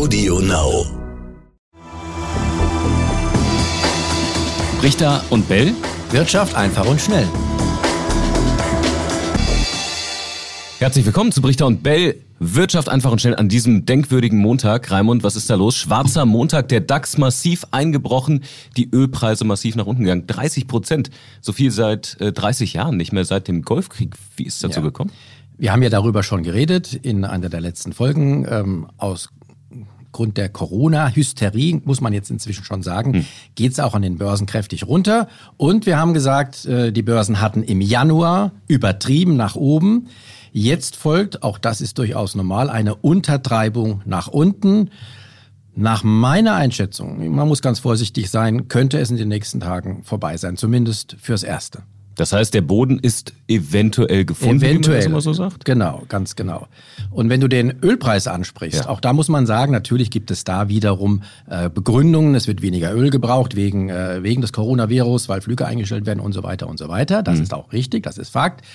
Audio Now. Richter und Bell. Wirtschaft einfach und schnell. Herzlich willkommen zu Brichter und Bell. Wirtschaft einfach und schnell an diesem denkwürdigen Montag. Raimund, was ist da los? Schwarzer Montag, der DAX massiv eingebrochen, die Ölpreise massiv nach unten gegangen. 30 Prozent, so viel seit äh, 30 Jahren, nicht mehr seit dem Golfkrieg. Wie ist es dazu Ja. gekommen? Wir haben ja darüber schon geredet in einer der letzten Folgen. Ähm, aus Grund der Corona-Hysterie, muss man jetzt inzwischen schon sagen, Hm. geht es auch an den Börsen kräftig runter. Und wir haben gesagt, äh, die Börsen hatten im Januar übertrieben nach oben. Jetzt folgt, auch das ist durchaus normal, eine Untertreibung nach unten. Nach meiner Einschätzung, man muss ganz vorsichtig sein, könnte es in den nächsten Tagen vorbei sein, zumindest fürs Erste. Das heißt, der Boden ist eventuell gefunden, Eventuell. wie man das immer so sagt? Genau, ganz genau. Und wenn du den Ölpreis ansprichst, Ja. auch da muss man sagen, natürlich gibt es da wiederum äh, Begründungen. Es wird weniger Öl gebraucht wegen, äh, wegen des Coronavirus, weil Flüge eingestellt werden und so weiter und so weiter. Das ist auch richtig, das ist Fakt.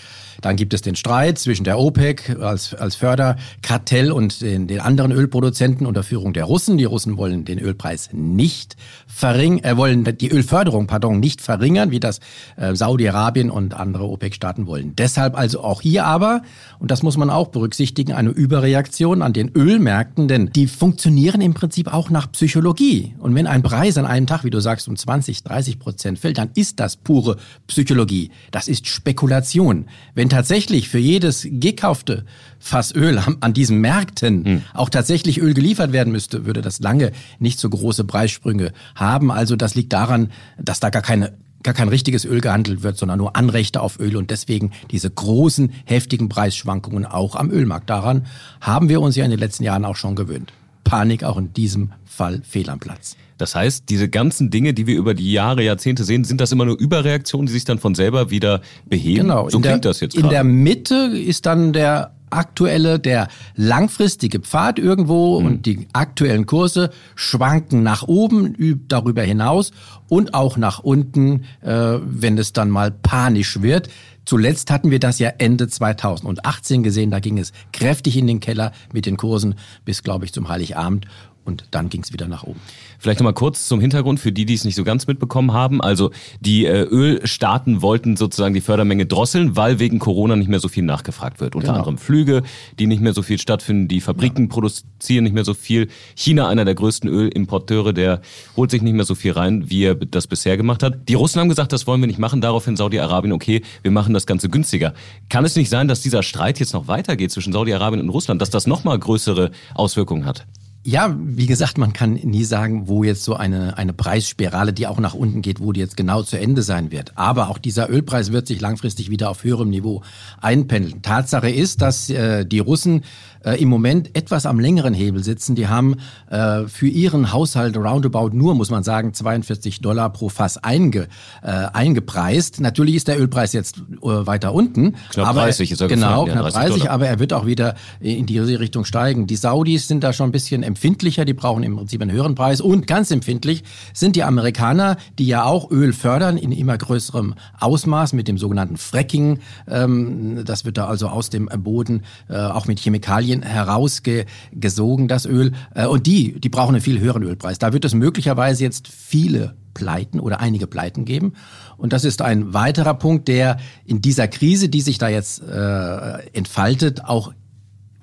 Dann gibt es den Streit zwischen der OPEC als, als Förderkartell und den, den anderen Ölproduzenten unter Führung der Russen. Die Russen wollen den Ölpreis nicht verringern, äh, wollen die Ölförderung, pardon, nicht verringern, wie das äh, Saudi-Arabien und andere OPEC-Staaten wollen. Deshalb also auch hier aber, und das muss man auch berücksichtigen, eine Überreaktion an den Ölmärkten, denn die funktionieren im Prinzip auch nach Psychologie. Und wenn ein Preis an einem Tag, wie du sagst, um 20, 30 Prozent fällt, dann ist das pure Psychologie. Das ist Spekulation. Wenn tatsächlich für jedes gekaufte Fass Öl an diesen Märkten auch tatsächlich Öl geliefert werden müsste, würde das lange nicht so große Preissprünge haben. Also das liegt daran, dass da gar keine gar kein richtiges Öl gehandelt wird, sondern nur Anrechte auf Öl und deswegen diese großen, heftigen Preisschwankungen auch am Ölmarkt. Daran haben wir uns ja in den letzten Jahren auch schon gewöhnt. Panik auch in diesem Fall fehl am Platz. Das heißt, diese ganzen Dinge, die wir über die Jahre, Jahrzehnte sehen, sind das immer nur Überreaktionen, die sich dann von selber wieder beheben? Genau. So in klingt der, das jetzt In der gerade. Mitte ist dann der aktuelle, der langfristige Pfad irgendwo Mhm. und die aktuellen Kurse schwanken nach oben, üb- darüber hinaus und auch nach unten, äh, wenn es dann mal panisch wird. Zuletzt hatten wir das ja Ende 2018 gesehen, da ging es kräftig in den Keller mit den Kursen bis, glaube ich, zum Heiligabend und dann ging es wieder nach oben. Vielleicht nochmal kurz zum Hintergrund für die, die es nicht so ganz mitbekommen haben. Also die äh, Ölstaaten wollten sozusagen die Fördermenge drosseln, weil wegen Corona nicht mehr so viel nachgefragt wird. Unter Genau. anderem Flüge, die nicht mehr so viel stattfinden, die Fabriken produzieren nicht mehr so viel. China, einer der größten Ölimporteure, der holt sich nicht mehr so viel rein, wie er das bisher gemacht hat. Die Russen haben gesagt, das wollen wir nicht machen. Daraufhin Saudi-Arabien, okay, wir machen das Ganze günstiger. Kann es nicht sein, dass dieser Streit jetzt noch weitergeht zwischen Saudi-Arabien und Russland, dass das nochmal größere Auswirkungen hat? Ja, wie gesagt, man kann nie sagen, wo jetzt so eine, eine Preisspirale, die auch nach unten geht, wo die jetzt genau zu Ende sein wird. Aber auch dieser Ölpreis wird sich langfristig wieder auf höherem Niveau einpendeln. Tatsache ist, dass äh, die Russen äh, im Moment etwas am längeren Hebel sitzen. Die haben äh, für ihren Haushalt roundabout nur, muss man sagen, 42 Dollar pro Fass einge, äh, eingepreist. Natürlich ist der Ölpreis jetzt äh, weiter unten. Knapp aber 30 ist er Genau, gefallen, knapp 30 30, Dollar. aber er wird auch wieder in diese Richtung steigen. Die Saudis sind da schon ein bisschen empfindlicher, die brauchen im Prinzip einen höheren Preis und ganz empfindlich sind die Amerikaner, die ja auch Öl fördern in immer größerem Ausmaß mit dem sogenannten Fracking. Ähm, das wird da also aus dem Boden äh, auch mit Chemikalien herausgesogen, das Öl. Äh, und die, die brauchen einen viel höheren Ölpreis. Da wird es möglicherweise jetzt viele Pleiten oder einige Pleiten geben. Und das ist ein weiterer Punkt, der in dieser Krise, die sich da jetzt äh, entfaltet, auch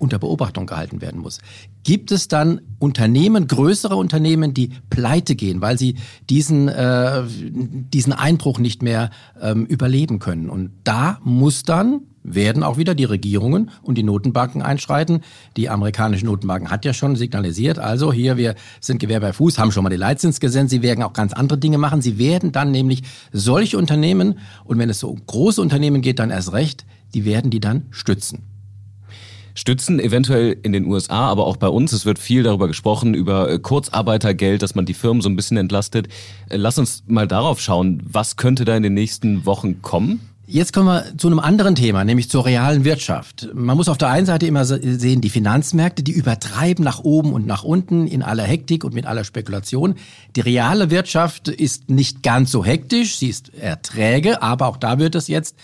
unter Beobachtung gehalten werden muss. Gibt es dann Unternehmen, größere Unternehmen, die pleite gehen, weil sie diesen, äh, diesen Einbruch nicht mehr ähm, überleben können? Und da muss dann werden auch wieder die Regierungen und die Notenbanken einschreiten. Die amerikanische Notenbank hat ja schon signalisiert, also hier, wir sind Gewehr bei Fuß, haben schon mal die Leitzins gesenkt, sie werden auch ganz andere Dinge machen. Sie werden dann nämlich solche Unternehmen, und wenn es so um große Unternehmen geht, dann erst recht, die werden die dann stützen. Stützen eventuell in den USA, aber auch bei uns. Es wird viel darüber gesprochen, über äh, Kurzarbeitergeld, dass man die Firmen so ein bisschen entlastet. Äh, Lass uns mal darauf schauen, was könnte da in den nächsten Wochen kommen? Jetzt kommen wir zu einem anderen Thema, nämlich zur realen Wirtschaft. Man muss auf der einen Seite immer se- sehen, die Finanzmärkte, die übertreiben nach oben und nach unten in aller Hektik und mit aller Spekulation. Die reale Wirtschaft ist nicht ganz so hektisch, sie ist eher träge, aber auch da wird es jetzt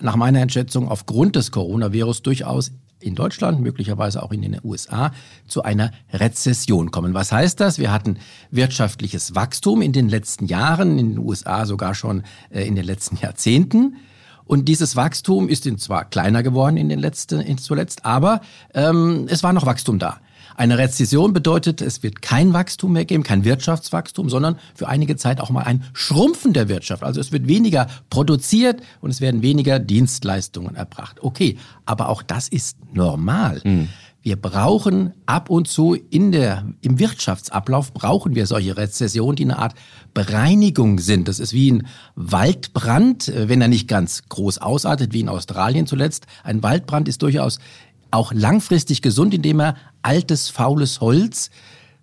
nach meiner Einschätzung aufgrund des Coronavirus durchaus in Deutschland, möglicherweise auch in den USA, zu einer Rezession kommen. Was heißt das? Wir hatten wirtschaftliches Wachstum in den letzten Jahren, in den USA sogar schon äh, in den letzten Jahrzehnten. Und dieses Wachstum ist zwar kleiner geworden in den letzten, in zuletzt, aber ähm, es war noch Wachstum da. Eine Rezession bedeutet, es wird kein Wachstum mehr geben, kein Wirtschaftswachstum, sondern für einige Zeit auch mal ein Schrumpfen der Wirtschaft. Also es wird weniger produziert und es werden weniger Dienstleistungen erbracht. Okay, aber auch das ist normal. Mhm. Wir brauchen ab und zu in der, im Wirtschaftsablauf brauchen wir solche Rezessionen, die eine Art Bereinigung sind. Das ist wie ein Waldbrand, äh, wenn er nicht ganz groß ausartet, wie in Australien zuletzt. Ein Waldbrand ist durchaus auch langfristig gesund, indem er altes, faules Holz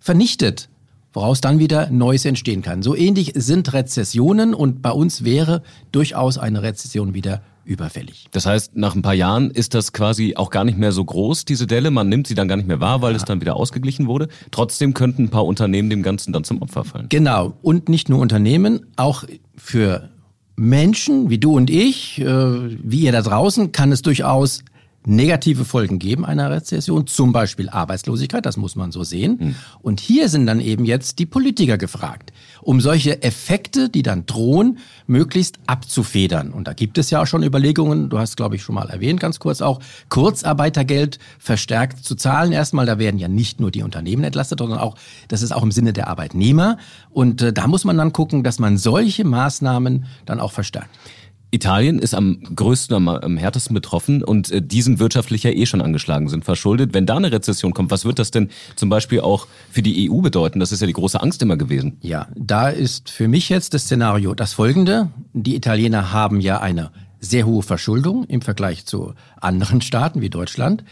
vernichtet, woraus dann wieder Neues entstehen kann. So ähnlich sind Rezessionen und bei uns wäre durchaus eine Rezession wieder überfällig. Das heißt, nach ein paar Jahren ist das quasi auch gar nicht mehr so groß, diese Delle. Man nimmt sie dann gar nicht mehr wahr, weil ja. es dann wieder ausgeglichen wurde. Trotzdem könnten ein paar Unternehmen dem Ganzen dann zum Opfer fallen. Genau. Und nicht nur Unternehmen, auch für Menschen wie du und ich, äh, wie ihr da draußen, kann es durchaus negative Folgen geben einer Rezession, zum Beispiel Arbeitslosigkeit, das muss man so sehen. Mhm. Und hier sind dann eben jetzt die Politiker gefragt, um solche Effekte, die dann drohen, möglichst abzufedern. Und da gibt es ja auch schon Überlegungen, du hast, glaube ich, schon mal erwähnt, ganz kurz auch, Kurzarbeitergeld verstärkt zu zahlen. Erstmal, da werden ja nicht nur die Unternehmen entlastet, sondern auch, das ist auch im Sinne der Arbeitnehmer. Und äh, da muss man dann gucken, dass man solche Maßnahmen dann auch verstärkt. Italien ist am größten, am, am härtesten betroffen und äh, die sind wirtschaftlich ja eh schon angeschlagen, sind verschuldet. Wenn da eine Rezession kommt, was wird das denn zum Beispiel auch für die EU bedeuten? Das ist ja die große Angst immer gewesen. Ja, da ist für mich jetzt das Szenario das folgende. Die Italiener haben ja eine sehr hohe Verschuldung im Vergleich zu anderen Staaten wie Deutschland.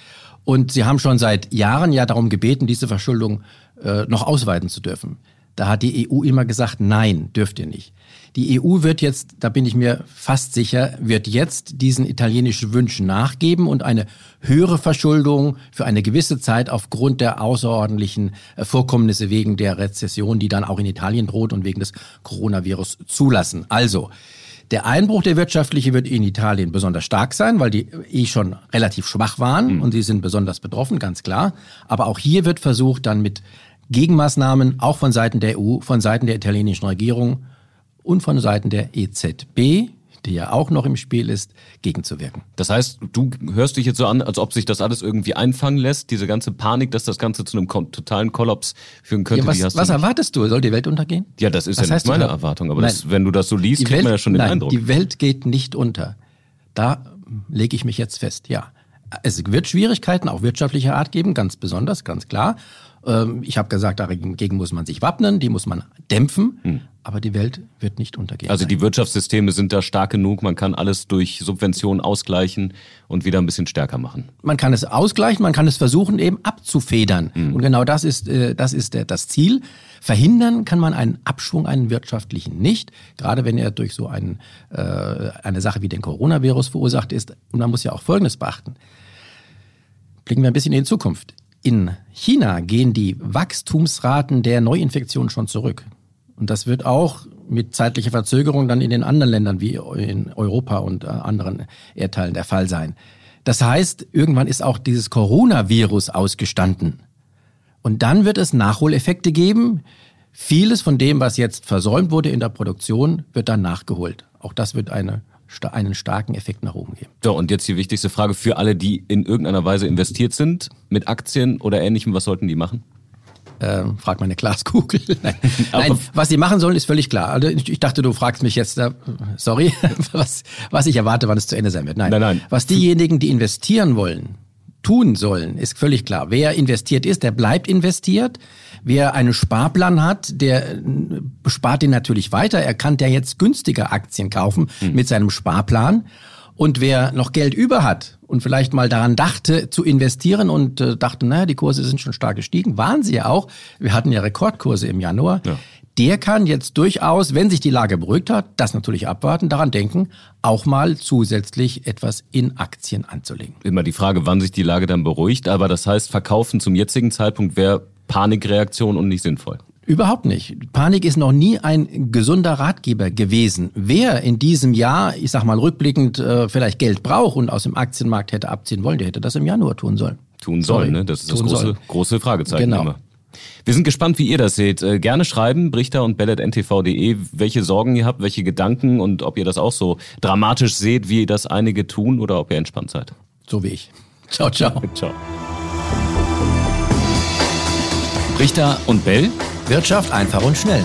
Und sie haben schon seit Jahren ja darum gebeten, diese Verschuldung äh, noch ausweiten zu dürfen. Da hat die EU immer gesagt, nein, dürft ihr nicht. Die EU wird jetzt, da bin ich mir fast sicher, wird jetzt diesen italienischen Wünschen nachgeben und eine höhere Verschuldung für eine gewisse Zeit aufgrund der außerordentlichen äh, Vorkommnisse wegen der Rezession, die dann auch in Italien droht und wegen des Coronavirus zulassen. Also, der Einbruch der wirtschaftliche wird in Italien besonders stark sein, weil die eh schon relativ schwach waren mhm. und sie sind besonders betroffen, ganz klar. Aber auch hier wird versucht, dann mit Gegenmaßnahmen, auch von Seiten der EU, von Seiten der italienischen Regierung, und von Seiten der EZB, die ja auch noch im Spiel ist, gegenzuwirken. Das heißt, du hörst dich jetzt so an, als ob sich das alles irgendwie einfangen lässt, diese ganze Panik, dass das Ganze zu einem totalen Kollaps führen könnte. Ja, was, was erwartest du? Soll die Welt untergehen? Ja, das ist was ja nicht meine Erwartung, aber das, wenn du das so liest, kriegt Welt, man ja schon den nein, Eindruck. Die Welt geht nicht unter. Da lege ich mich jetzt fest, ja. Es wird Schwierigkeiten auch wirtschaftlicher Art geben, ganz besonders, ganz klar. Ähm, ich habe gesagt, dagegen muss man sich wappnen, die muss man dämpfen, hm. Aber die Welt wird nicht untergehen. Also die Wirtschaftssysteme sind da stark genug, man kann alles durch Subventionen ausgleichen und wieder ein bisschen stärker machen. Man kann es ausgleichen, man kann es versuchen eben abzufedern. Hm. Und genau das ist, äh, das ist das Ziel. Verhindern kann man einen Abschwung, einen wirtschaftlichen nicht, gerade wenn er durch so einen, äh, eine Sache wie den Coronavirus verursacht ist. Und man muss ja auch Folgendes beachten. Blicken wir ein bisschen in die Zukunft. In China gehen die Wachstumsraten der Neuinfektionen schon zurück. Und das wird auch mit zeitlicher Verzögerung dann in den anderen Ländern wie in Europa und äh, anderen Erdteilen der Fall sein. Das heißt, irgendwann ist auch dieses Coronavirus ausgestanden. Und dann wird es Nachholeffekte geben. Vieles von dem, was jetzt versäumt wurde in der Produktion, wird dann nachgeholt. Auch das wird eine einen starken Effekt nach oben geben. So, und jetzt die wichtigste Frage für alle, die in irgendeiner Weise investiert sind, mit Aktien oder ähnlichem, was sollten die machen? Ähm, frag meine Glaskugel. Nein. Nein, was sie machen sollen, ist völlig klar. Also ich dachte, du fragst mich jetzt, äh, sorry, was, was ich erwarte, wann es zu Ende sein wird. Nein, nein, nein. Was diejenigen, die investieren wollen, tun sollen, ist völlig klar. Wer investiert ist, der bleibt investiert. Wer einen Sparplan hat, der äh, spart den natürlich weiter. Er kann ja jetzt günstiger Aktien kaufen mhm. mit seinem Sparplan. Und wer noch Geld über hat und vielleicht mal daran dachte zu investieren und äh, dachte, naja, die Kurse sind schon stark gestiegen, waren sie ja auch. Wir hatten ja Rekordkurse im Januar. Ja. Der kann jetzt durchaus, wenn sich die Lage beruhigt hat, das natürlich abwarten, daran denken, auch mal zusätzlich etwas in Aktien anzulegen. Immer die Frage, wann sich die Lage dann beruhigt. Aber das heißt, verkaufen zum jetzigen Zeitpunkt wäre Panikreaktion und nicht sinnvoll. Überhaupt nicht. Panik ist noch nie ein gesunder Ratgeber gewesen. Wer in diesem Jahr, ich sag mal rückblickend, äh, vielleicht Geld braucht und aus dem Aktienmarkt hätte abziehen wollen, der hätte das im Januar tun sollen. Tun sollen, ne? Das ist das große, große Fragezeichen genau. immer. Wir sind gespannt, wie ihr das seht. Äh, gerne schreiben, brichter und bellet.ntv.de, welche Sorgen ihr habt, welche Gedanken und ob ihr das auch so dramatisch seht, wie das einige tun oder ob ihr entspannt seid. So wie ich. Ciao, ciao. ciao. Richter und Bell. Wirtschaft einfach und schnell.